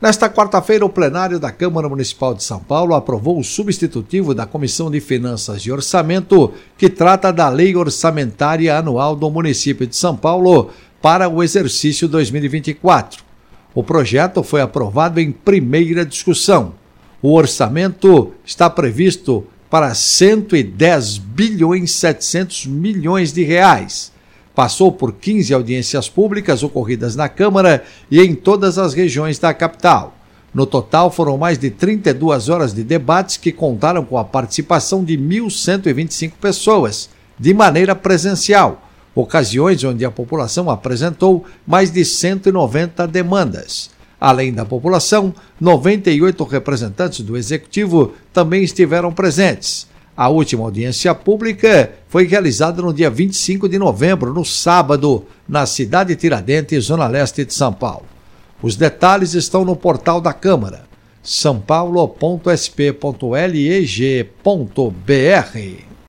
Nesta quarta-feira, o plenário da Câmara Municipal de São Paulo aprovou o substitutivo da Comissão de Finanças e Orçamento, que trata da Lei Orçamentária Anual do município de São Paulo para o exercício 2024. O projeto foi aprovado em primeira discussão. O orçamento está previsto para 110 bilhões 700 milhões de reais passou por 15 audiências públicas ocorridas na Câmara e em todas as regiões da capital. No total, foram mais de 32 horas de debates que contaram com a participação de 1.125 pessoas, de maneira presencial, ocasiões onde a população apresentou mais de 190 demandas. Além da população, 98 representantes do Executivo também estiveram presentes. A última audiência pública foi realizada no dia 25 de novembro, no sábado, na cidade de Tiradentes, zona leste de São Paulo. Os detalhes estão no portal da Câmara, sãopaulo.sp.leg.br.